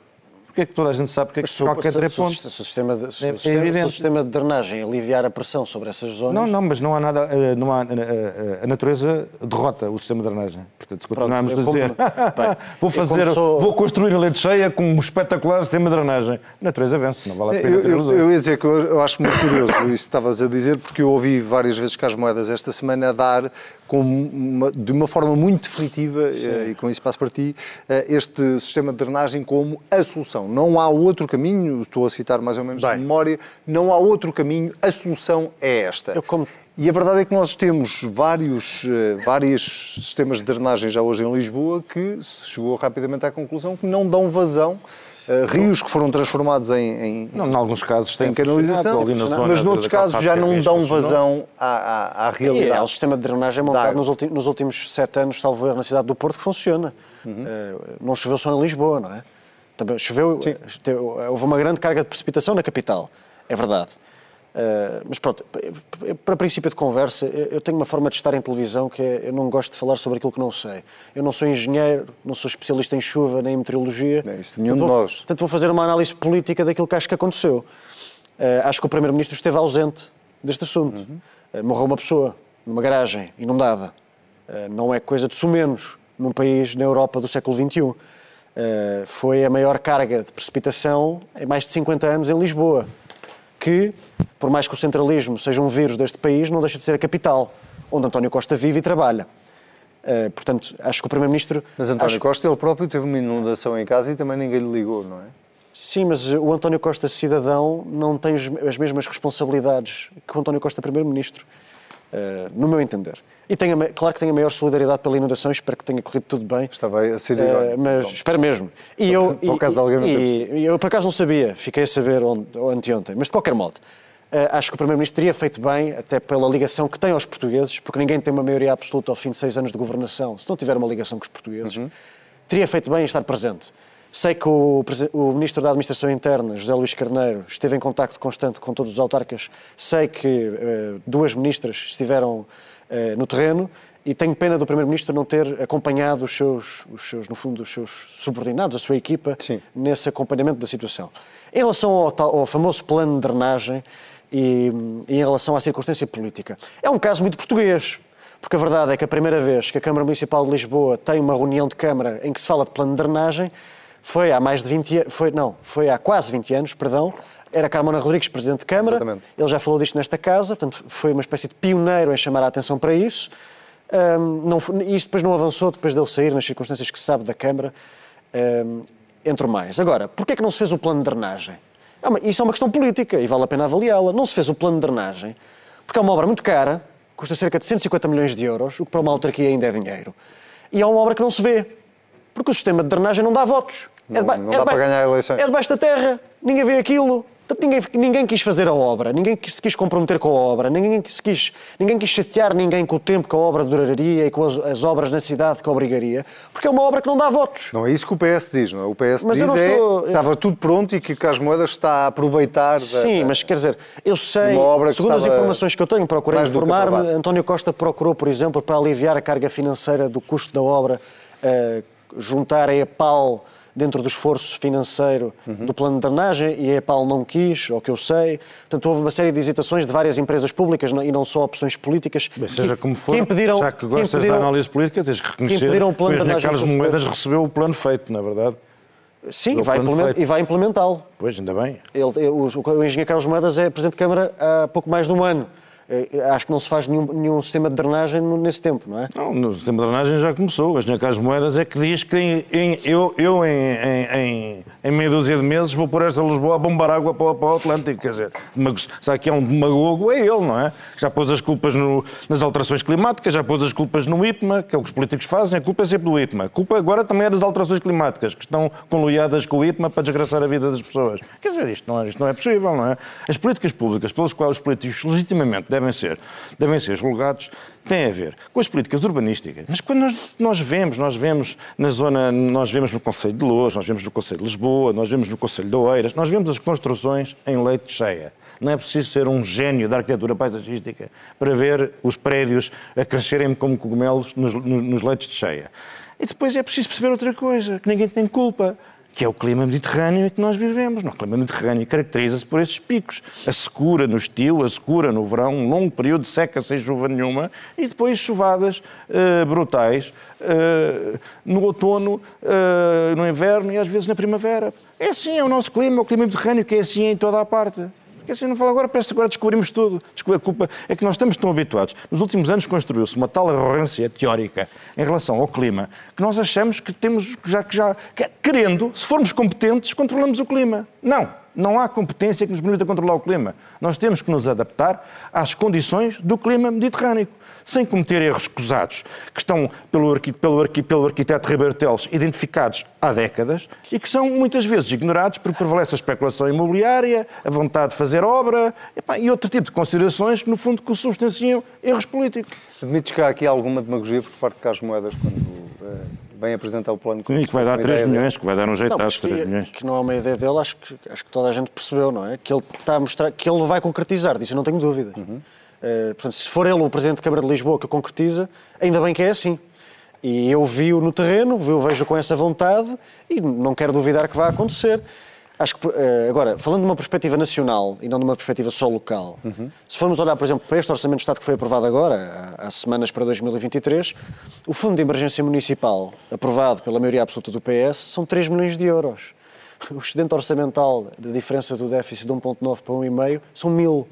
Porque é que toda a gente sabe porque é que se, qualquer se, ponto... Se, o sistema de, se, é, sistema, é se o sistema de drenagem aliviar a pressão sobre essas zonas... Não, não, mas não há nada... Eh, não há, a, eh, a natureza derrota o sistema de drenagem. Portanto, se continuarmos Pronto, a dizer [LAUGHS] bem, vou, fazer, começou... vou construir a leite cheia com um espetacular sistema de drenagem, a natureza vence, não vale a pena eu, eu, eu ia dizer que eu, eu acho muito curioso isso que estavas a dizer, porque eu ouvi várias vezes as Moedas esta semana a dar uma, de uma forma muito definitiva, eh, e com isso passo para ti, eh, este sistema de drenagem como a solução. Não há outro caminho, estou a citar mais ou menos Bem. de memória, não há outro caminho, a solução é esta. Como... E a verdade é que nós temos vários, eh, vários sistemas de drenagem já hoje em Lisboa que se chegou rapidamente à conclusão que não dão vazão Uh, rios que foram transformados em, em não, em alguns casos tem canalização, mas noutros casos já não dão vazão à, à, à realidade. E é o sistema de drenagem montado nos, ulti, nos, últimos sete anos, salvo erro, na cidade do Porto, que funciona. Uhum. Uh, não choveu só em Lisboa, não é? Também choveu, Sim. houve uma grande carga de precipitação na capital, é verdade. Uh, mas pronto, para princípio de conversa, eu tenho uma forma de estar em televisão que é, eu não gosto de falar sobre aquilo que não sei. Eu não sou engenheiro, não sou especialista em chuva nem em meteorologia. Não, isso nenhum portanto, de nós. Portanto, vou fazer uma análise política daquilo que acho que aconteceu. Uh, acho que o Primeiro-Ministro esteve ausente deste assunto. Uhum. Uh, morreu uma pessoa numa garagem inundada. não é coisa de sumenos num país na Europa do século XXI. foi a maior carga de precipitação em mais de 50 anos em Lisboa que, por mais que o centralismo seja um vírus deste país, não deixa de ser a capital, onde António Costa vive e trabalha. Uh, portanto, acho que o Primeiro-Ministro. Mas António acho... Costa, ele próprio, teve uma inundação em casa e também ninguém lhe ligou, não é? Sim, mas o António Costa, cidadão, não tem as mesmas responsabilidades que o António Costa, Primeiro-Ministro, uh, no meu entender. E tenho, claro que tenho a maior solidariedade pela inundação, espero que tenha corrido tudo bem. Estava a ser uh, Mas então. espero mesmo. E eu, por, acaso, alguém e, e, eu por acaso não sabia, fiquei a saber onde, anteontem, mas de qualquer modo, uh, acho que o Primeiro-Ministro teria feito bem, até pela ligação que tem aos portugueses, porque ninguém tem uma maioria absoluta ao fim de seis anos de governação, se não tiver uma ligação com os portugueses, uhum. teria feito bem em estar presente. Sei que o, o, Ministro da Administração Interna, José Luís Carneiro, esteve em contacto constante com todos os autarcas. Sei que uh, duas ministras estiveram no terreno E tenho pena do Primeiro-Ministro não ter acompanhado os seus, os seus, no fundo, os seus subordinados, a sua equipa, Sim. nesse acompanhamento da situação. Em relação ao, ao famoso plano de drenagem e, e em relação à circunstância política, é um caso muito português. Porque a verdade é que a primeira vez que a Câmara Municipal de Lisboa tem uma reunião de Câmara em que se fala de plano de drenagem foi há mais de 20 anos, foi, não, foi há quase 20 anos, perdão, era Carmona Rodrigues, Presidente de Câmara, Exatamente. ele já falou disto nesta casa, portanto foi uma espécie de pioneiro em chamar a atenção para isso. Ahm, não, isto depois não avançou, depois dele sair, nas circunstâncias que se sabe da Câmara, ahm, entre mais. Agora, porquê é que não se fez o plano de drenagem? É uma- isso é uma questão política e vale a pena avaliá-la. Não se fez o plano de drenagem porque é uma obra muito cara, custa cerca de 150 milhões de euros, o que para uma autarquia ainda é dinheiro. E é uma obra que não se vê, porque o sistema de drenagem não dá votos. Não- deba- não dá para ganhar eleições. É debaixo da terra, ninguém vê aquilo. Portanto, ninguém, ninguém quis fazer a obra, ninguém se quis comprometer com a obra, ninguém se quis, ninguém quis chatear ninguém com o tempo que a obra duraria e com as, as obras na cidade que obrigaria, porque é uma obra que não dá votos. Não é isso que o PS diz, não é? O PS Mas diz eu é estou- que estava tudo pronto e que Carlos Moedas está a aproveitar Sim, da- mas quer dizer, eu sei, segundo as informações que eu tenho, procurei informar-me. António Costa procurou, por exemplo, para aliviar a carga financeira do custo da obra, eh, juntar a EPAL dentro do esforço financeiro Uhum. do plano de drenagem e a EPAL não quis, ao que eu sei. Portanto, houve uma série de hesitações de várias empresas públicas e não só opções políticas. Bem, seja que- como for, que impediram, já que gostas impediram- da análise política, tens que reconhecer impediram o plano que o de drenagem Carlos Moedas recebeu o plano feito, na verdade. Sim, vai e vai implementá-lo. Pois, ainda bem. Ele, o, o engenheiro Carlos Moedas é Presidente de Câmara há pouco mais de um ano. Eh, Acho que não se faz nenhum, nenhum sistema de drenagem nesse tempo, não é? Não, no sistema de drenagem já começou. O engenheiro Carlos Moedas é que diz que em- em- eu, eu em, em, em, meia dúzia de meses vou pôr esta Lisboa a bombar água para, o- para o Atlântico. Quer dizer, há aqui é um demagogo, é ele, não é? Que já pôs as culpas no- nas alterações climáticas, já pôs as culpas no IPMA, que é o que os políticos fazem, a culpa é sempre do IPMA. A culpa agora também é das alterações climáticas, que estão conluiadas com o IPMA para desgraçar a vida das pessoas. Quer dizer, isto não é, isto não é possível, não é? As políticas públicas pelas quais os políticos legitimamente devem ser, devem ser julgados têm a ver com as políticas urbanísticas. Mas quando nós, nós vemos, nós vemos na zona, nós vemos no Conselho de Lourdes, nós vemos no Conselho de Lisboa, nós vemos no Conselho de Oeiras, nós vemos as construções em leite cheia. Não é preciso ser um gênio da arquitetura paisagística para ver os prédios a crescerem como cogumelos nos, nos, nos leitos de cheia. E depois é preciso perceber outra coisa, que ninguém tem culpa que é o clima mediterrâneo em que nós vivemos. No clima mediterrâneo caracteriza-se por esses picos. A secura no estio, a secura no verão, um longo período de seca sem chuva nenhuma e depois chuvadas eh, brutais eh, no outono, eh, no inverno e às vezes na primavera. É assim, é o nosso clima, o clima mediterrâneo que é assim em toda a parte. Porque assim não fala agora, parece que agora descobrimos tudo. A culpa é que nós estamos tão habituados. Nos últimos anos construiu-se uma tal arrogância teórica em relação ao clima que nós achamos que temos, já que já, que, querendo, se formos competentes, controlamos o clima. Não. Não há competência que nos permita controlar o clima. Nós temos que nos adaptar às condições do clima mediterrâneo, sem cometer erros escusados, que estão pelo, arqui- pelo, arqui- pelo arquiteto Ribeiro Teles identificados há décadas e que são muitas vezes ignorados porque prevalece a especulação imobiliária, a vontade de fazer obra epá, e outro tipo de considerações que, no fundo, que substanciam erros políticos. Admites que há aqui alguma demagogia por parte de Carlos Moedas quando vem apresentar o plano? E que vai dar Uma 3 ideia de- milhões, que vai dar um jeito Não, de mas 3 que, milhões. que não é uma ideia dele, acho que, acho que toda a gente percebeu, não é? Que ele está a mostrar, que ele vai concretizar, disso eu não tenho dúvida. Eh, portanto, se for ele o Presidente da Câmara de Lisboa que concretiza, ainda bem que é assim. E eu vi-o no terreno, vi-o vejo com essa vontade e não quero duvidar que vai acontecer. Acho que, eh, agora, falando de uma perspectiva nacional e não de uma perspectiva só local, se formos olhar, por exemplo, para este Orçamento de Estado que foi aprovado agora, há, semanas para 2023, o Fundo de Emergência Municipal, aprovado pela maioria absoluta do PS, são 3 milhões de euros. O excedente orçamental de diferença do déficit de 1,9 para 1,5 são mil.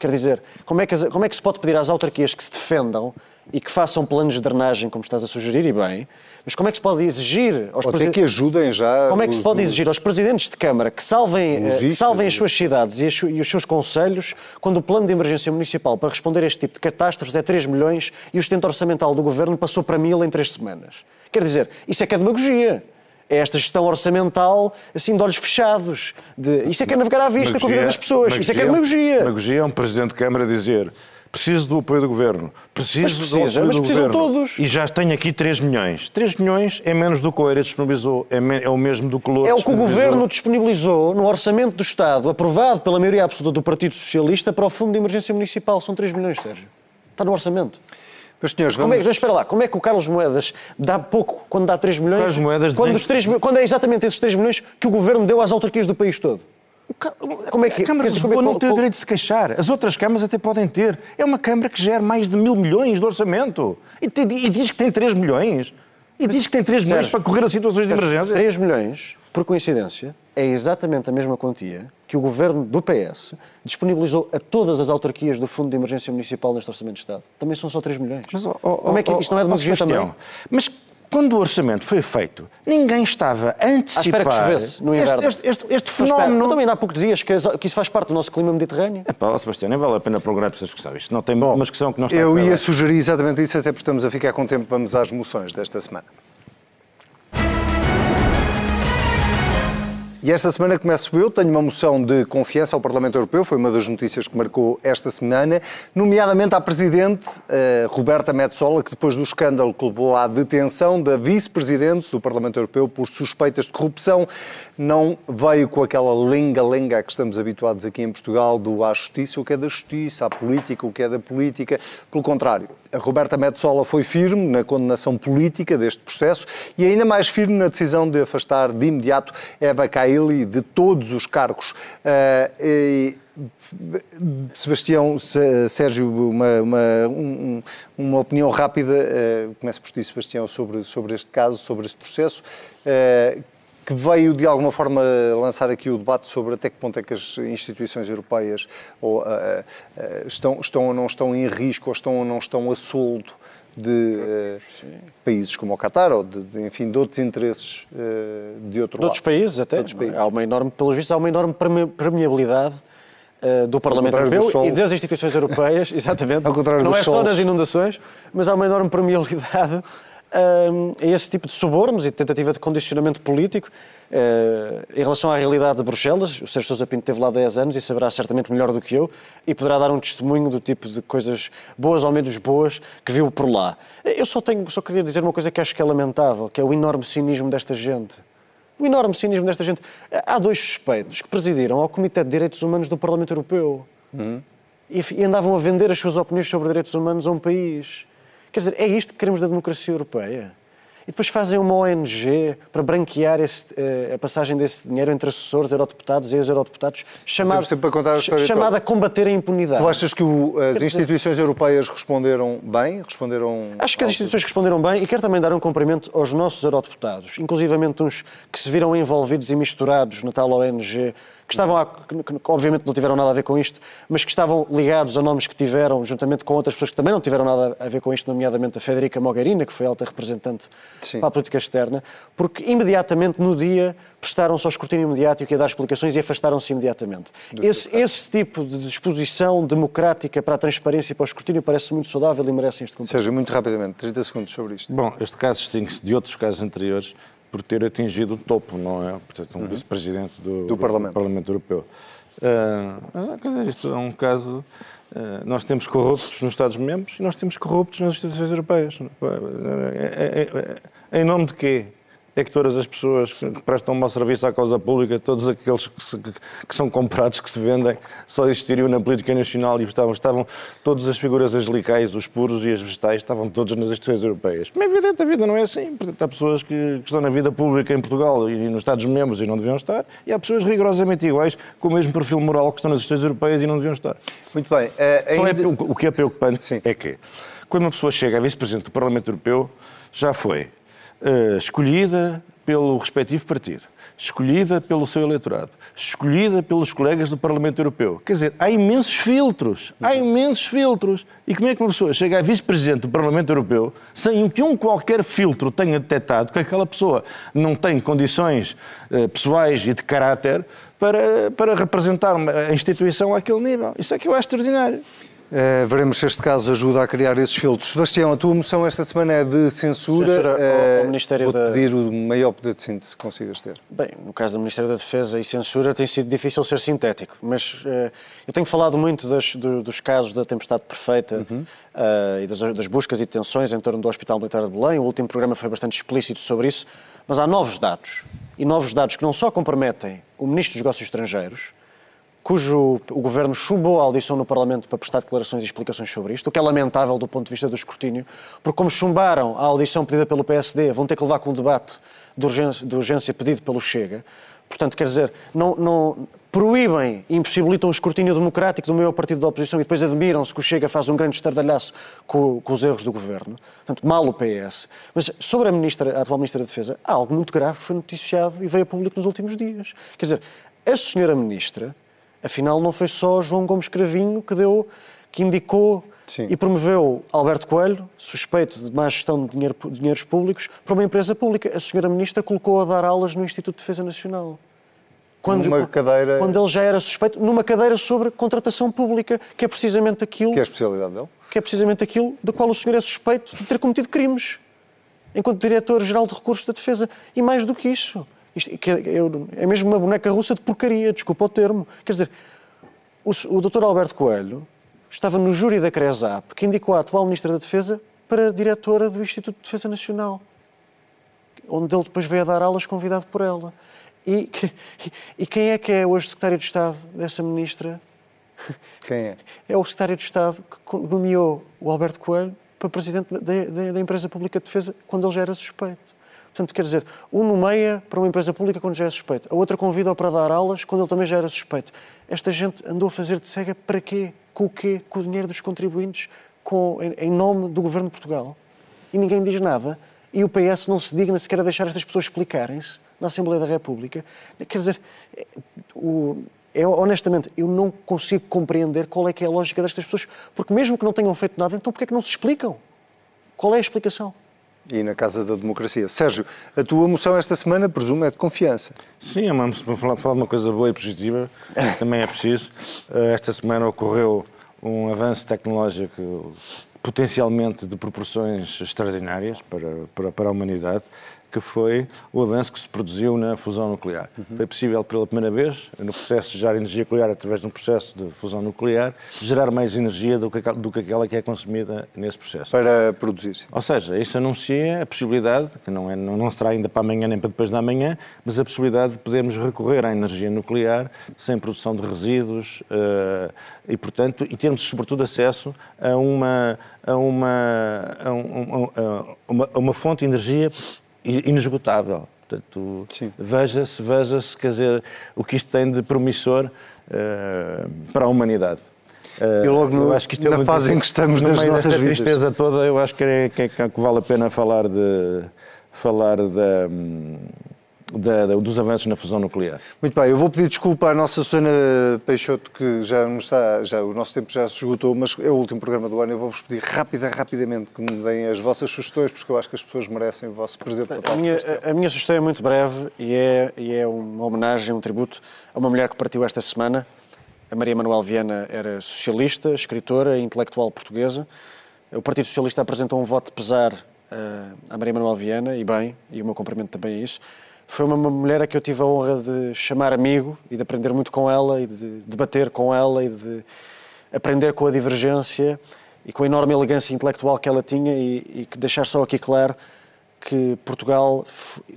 Quer dizer, como é, que, como é que se pode pedir às autarquias que se defendam e que façam planos de drenagem, como estás a sugerir, e bem, mas como é que se pode exigir aos Ou até presi- que ajudem já. como é que os- se pode exigir aos presidentes de Câmara que salvem, eh, que salvem as suas cidades e, as e os seus conselhos quando o plano de emergência municipal para responder a este tipo de catástrofes é 3 milhões e o excedente orçamental do governo passou para mil em 3 semanas? Quer dizer, isso é que é demagogia. É esta gestão orçamental, assim, de olhos fechados. De... Isso é que é navegar à vista com a vida das pessoas. Isso é que é demagogia. Demagogia é um Presidente de Câmara dizer preciso do apoio do Governo, preciso Mas do precisa, auxílio mas do precisam Governo. todos. E já tenho aqui 3 milhões. 3 milhões é menos do que o Oeiras disponibilizou, é, me- é o mesmo do que o Lourdes É o que o. Governo disponibilizou no Orçamento do Estado, aprovado pela maioria absoluta do Partido Socialista, para o Fundo de Emergência Municipal. São 3 milhões, Sérgio. Está no Orçamento. Meus senhores, Como é, vamos... mas espera lá, como é que o Carlos Moedas dá pouco quando dá 3 milhões? Carlos Moedas quando, dizem- os 3 mil- quando é exatamente esses 3 milhões que o governo deu às autarquias do país todo? Como é que- a Câmara de é Lisboa que- não tem o direito de se queixar. As outras câmaras até podem ter. É uma Câmara que gera mais de mil milhões de orçamento. E, te- e diz que tem 3 milhões. E diz que tem 3 milhões para correr a situações de emergência. 3 milhões, por coincidência, é exatamente a mesma quantia que o governo do PS disponibilizou a todas as autarquias do Fundo de Emergência Municipal neste Orçamento de Estado. Também são só 3 milhões. Mas, ó, ó, Como é que ó, isto não é demagogia Sebastião, também? Mas quando o orçamento foi feito, ninguém estava a antecipar espera que chovesse no este, inverno. este, este, este espera, fenómeno. também há pouco dizias que, que isso faz parte do nosso clima mediterrâneo. Epá, ó, Sebastião, nem vale a pena prolongar esta discussão. Isto não tem uma discussão que está Eu ia sugerir exatamente isso, até porque estamos a ficar com tempo. Vamos às moções desta semana. E esta semana começo eu, tenho uma moção de confiança ao Parlamento Europeu, foi uma das notícias que marcou esta semana, nomeadamente à Presidente eh, Roberta Metsola, que depois do escândalo que levou à detenção da Vice-Presidente do Parlamento Europeu por suspeitas de corrupção, não veio com aquela lenga-lenga que estamos habituados aqui em Portugal, do à justiça, o que é da justiça, à política, o que é da política. Pelo contrário, a Roberta Metsola foi firme na condenação política deste processo e ainda mais firme na decisão de afastar de imediato Eva Kaili de todos os cargos. Ah, e, Sebastião, Se- Sérgio, uma, uma, um- uma opinião rápida, eh, começo por ti, Sebastião, sobre, sobre este caso, sobre este processo, eh, que veio de alguma forma lançar aqui o debate sobre até que ponto é que as instituições europeias ou, eh, eh, estão, estão ou não estão em risco, ou estão ou não estão a soldo de eh, países como o Qatar, ou de, de, enfim, de outros interesses de outro De outros lado. países até. De outros países. Há uma enorme, pelos vistos, há uma enorme perme- permeabilidade do Parlamento Europeu do e das instituições europeias, [LAUGHS] exatamente. Não é só nas inundações, mas há uma enorme permeabilidade a esse tipo de subornos e de tentativa de condicionamento político eh, em relação à realidade de Bruxelas. O Sérgio Sousa Pinto esteve lá 10 anos e saberá certamente melhor do que eu e poderá dar um testemunho do tipo de coisas boas ou menos boas que viu por lá. Eu só, tenho, só queria dizer uma coisa que acho que é lamentável, que é o enorme cinismo desta gente. O enorme cinismo desta gente. Há dois suspeitos que presidiram ao Comitê de Direitos Humanos do Parlamento Europeu f- e andavam a vender as suas opiniões sobre direitos humanos a um país. Quer dizer, é isto que queremos da democracia europeia? E depois fazem uma ONG para branquear esse, eh, a passagem desse dinheiro entre assessores, eurodeputados e ex-eurodeputados, chamada, chamada a combater a impunidade. Tu achas que o- as dizer- instituições europeias responderam bem? Responderam Acho que as instituições responderam bem e quero também dar um cumprimento aos nossos eurodeputados, inclusivamente uns que se viram envolvidos e misturados na tal ONG, que estavam, a, que, que obviamente não tiveram nada a ver com isto, mas que estavam ligados a nomes que tiveram, juntamente com outras pessoas que também não tiveram nada a ver com isto, nomeadamente a Federica Mogherini, que foi alta representante Sim. para a política externa, porque imediatamente no dia prestaram-se ao escrutínio mediático e a dar explicações e afastaram-se imediatamente. Esse, esse tipo de disposição democrática para a transparência e para o escrutínio parece muito saudável e merece este cumprimento. Seja, muito rapidamente, 30 segundos sobre isto. Bom, este caso distingue-se de outros casos anteriores por ter atingido o topo, não é? Portanto, um vice-presidente do, Do Parlamento. Europeu. Ah, mas, quer dizer, isto é um caso. Ah, nós temos corruptos nos Estados-membros e nós temos corruptos nas instituições europeias. É- é- é- em nome de quê? É que todas as pessoas que prestam um mau serviço à causa pública, todos aqueles que, se- que- são comprados, que se vendem, só existiriam na política nacional e estavam, estavam todas as figuras angelicais, os puros e as vegetais, estavam todos nas instituições europeias. Mas é evidente, a vida não é assim. Portanto, há pessoas que, que estão na vida pública em Portugal e nos Estados-membros e não deviam estar, e há pessoas rigorosamente iguais, com o mesmo perfil moral que estão nas instituições europeias e não deviam estar. Muito bem. eh, Só é- ainda- o que é preocupante Sim. é que, quando uma pessoa chega a vice-presidente do Parlamento Europeu, já foi eh, escolhida pelo respectivo partido, escolhida pelo seu eleitorado, escolhida pelos colegas do Parlamento Europeu. Quer dizer, há imensos filtros, há imensos filtros. E como é que uma pessoa chega a vice-presidente do Parlamento Europeu sem que um qualquer filtro tenha detectado que aquela pessoa não tem condições eh, pessoais e de caráter para, para representar a instituição àquele nível? Isso é que eu acho extraordinário. Eh, veremos se este caso ajuda a criar esses filtros. Sebastião, a tua moção esta semana é de censura. Censura ao- Eh, ao Ministério Vou-te da- pedir o maior poder de síntese que consigas ter. Bem, no caso do Ministério da Defesa e censura tem sido difícil ser sintético, mas eh, eu tenho falado muito das- do- dos casos da tempestade perfeita eh, e das, das buscas e detenções em torno do Hospital Militar de Belém. O último programa foi bastante explícito sobre isso, mas há novos dados. E novos dados que não só comprometem o Ministro dos Negócios Estrangeiros, cujo o governo chumbou a audição no Parlamento para prestar declarações e explicações sobre isto, o que é lamentável do ponto de vista do escrutínio, porque como chumbaram a audição pedida pelo PSD, vão ter que levar com um debate de urgência, de urgência pedido pelo Chega. Portanto, quer dizer, não, não proíbem impossibilitam o escrutínio democrático do maior partido da oposição e depois admiram-se que o Chega faz um grande estardalhaço com, com, os erros do governo. Portanto, mal o PS. Mas sobre a, ministra, a atual Ministra da Defesa, há algo muito grave que foi noticiado e veio a público nos últimos dias. Quer dizer, a senhora Ministra, afinal, não foi só João Gomes Cravinho que deu, que indicou Sim. e promoveu Alberto Coelho, suspeito de má gestão de, dinheiro, dinheiros públicos, para uma empresa pública. A senhora Ministra colocou a dar aulas no Instituto de Defesa Nacional. Quando, numa cadeira... quando ele já era suspeito, numa cadeira sobre contratação pública, que é precisamente aquilo... Que é a especialidade dele? Que é precisamente aquilo da qual o senhor é suspeito de ter cometido crimes, enquanto Diretor-Geral de Recursos da Defesa. E mais do que isso, isto, que é, é mesmo uma boneca russa de porcaria, desculpa o termo. Quer dizer, o, o Dr. Alberto Coelho estava no júri da CRESAP, que indicou a atual Ministra da Defesa para diretora do Instituto de Defesa Nacional, onde ele depois veio a dar aulas convidado por ela. E, e quem é que é hoje secretário de Estado dessa ministra? Quem é? É o secretário de Estado que nomeou o Alberto Coelho para presidente da, da, da empresa pública de defesa quando ele já era suspeito. Portanto, quer dizer, um nomeia para uma empresa pública quando já é suspeito, a outra convida-o para dar aulas quando ele também já era suspeito. Esta gente andou a fazer de cega para quê? Com o quê? Com o dinheiro dos contribuintes, com, em, nome do governo de Portugal. E ninguém diz nada. E o PS não se digna sequer a deixar estas pessoas explicarem-se na Assembleia da República. Quer dizer, o, eu, honestamente, eu não consigo compreender qual é que é a lógica destas pessoas, porque mesmo que não tenham feito nada, então porquê é que não se explicam? Qual é a explicação? E na Casa da Democracia. Sérgio, a tua moção esta semana, presumo, é de confiança. Sim, é uma, falar, falar de uma coisa boa e positiva, [LAUGHS] também é preciso. Eh, esta semana ocorreu um avanço tecnológico potencialmente de proporções extraordinárias para, para, para a humanidade que foi o avanço que se produziu na fusão nuclear. Uhum. Foi possível pela primeira vez, no processo de gerar energia nuclear através de um processo de fusão nuclear, gerar mais energia do que, do que aquela que é consumida nesse processo. Para produzir-se. Ou seja, isso anuncia a possibilidade, que não, é, não será ainda para amanhã nem para depois da manhã, mas a possibilidade de podermos recorrer à energia nuclear sem produção de resíduos uh, e, portanto, e termos, sobretudo, acesso a uma, a uma, a uma, a uma, a uma fonte de energia inesgotável. Portanto, veja-se, veja-se, quer dizer, o que isto tem de promissor uh, para a humanidade. Uh, eu logo no, eu acho que isto é na fase em que estamos no das meio nossas vidas. tristeza toda, eu acho que é, que, é, que vale a pena falar de falar da, da, da, dos avanços na fusão nuclear. Muito bem, eu vou pedir desculpa à nossa Susana Peixoto, que já não está, já, o nosso tempo já se esgotou, mas é o último programa do ano. Eu vou-vos pedir rápida, rapidamente que me deem as vossas sugestões, porque eu acho que as pessoas merecem o vosso presente a minha, a minha sugestão é muito breve e é, e é uma homenagem, um tributo a uma mulher que partiu esta semana. A Maria Manuel Viana era socialista, escritora e intelectual portuguesa. O Partido Socialista apresentou um voto de pesar uh, à Maria Manuel Viana, e bem, e o meu cumprimento também é isso foi uma mulher a que eu tive a honra de chamar amigo e de aprender muito com ela e de debater com ela e de aprender com a divergência e com a enorme elegância intelectual que ela tinha e, e deixar só aqui claro que Portugal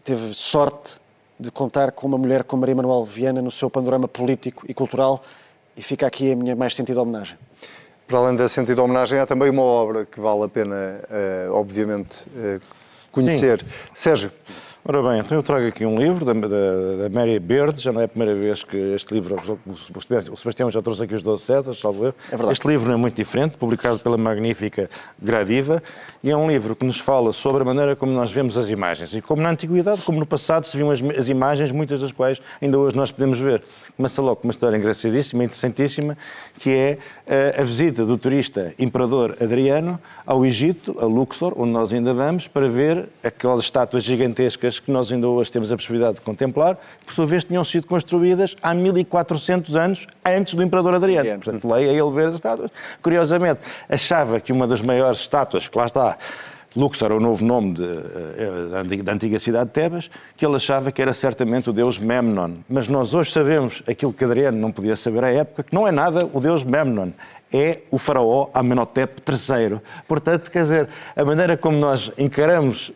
teve sorte de contar com uma mulher como Maria Manuel Viana no seu panorama político e cultural e fica aqui a minha mais sentida homenagem. Para além da sentida homenagem, há também uma obra que vale a pena, uh, obviamente, uh, conhecer. Sim. Sérgio. Ora bem, então eu trago aqui um livro da, da, da Mary Beard, já não é a primeira vez que este livro, o Sebastião já trouxe aqui os 12 Césares, salvo erro. É este livro não é muito diferente, publicado pela magnífica Gradiva, e é um livro que nos fala sobre a maneira como nós vemos as imagens, e como na antiguidade, como no passado, se viam as, as imagens, muitas das quais ainda hoje nós podemos ver. Começa logo com uma história engraçadíssima, interessantíssima, que é a, eh, a visita do turista imperador Adriano ao Egito, a Luxor, onde nós ainda vamos, para ver aquelas estátuas gigantescas que nós ainda hoje temos a possibilidade de contemplar, que por sua vez tinham sido construídas há 1400 anos antes do Imperador Adriano. Portanto, leia ele ver as estátuas. Curiosamente, achava que uma das maiores estátuas, que lá está, Luxor é o novo nome de, eh, da antiga cidade de Tebas, que ele achava que era certamente o deus Memnon. Mas nós hoje sabemos aquilo que Adriano não podia saber à época, que não é nada o deus Memnon, é o faraó Amenhotep III. Portanto, quer dizer, a maneira como nós encaramos uh,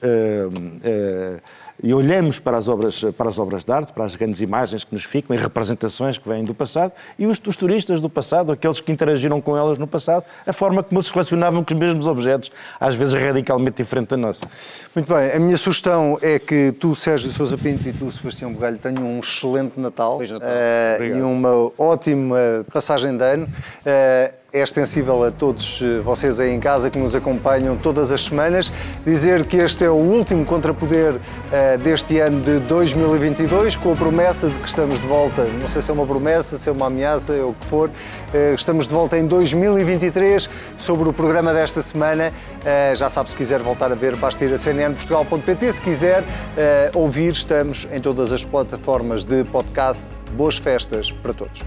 uh, e olhamos para as, obras, para as obras de arte, para as grandes imagens que nos ficam e representações que vêm do passado, e os, os turistas do passado, aqueles que interagiram com elas no passado, a forma como se relacionavam com os mesmos objetos, às vezes radicalmente diferente da nossa. Muito bem, a minha sugestão é que tu, Sérgio Sousa Pinto, e tu, Sebastião Bugalho, tenham um excelente Natal, Natal. eh, e uma ótima passagem de ano. Eh, é extensível a todos eh, vocês aí em casa que nos acompanham todas as semanas. Dizer que este é o último Contrapoder eh, deste ano de 2022, com a promessa de que estamos de volta, não sei se é uma promessa, se é uma ameaça, é o que for, eh, estamos de volta em 2023 sobre o programa desta semana. Eh, Já sabe, se quiser voltar a ver, basta ir a cnnportugal.pt. Se quiser ouvir, estamos em todas as plataformas de podcast. Boas festas para todos.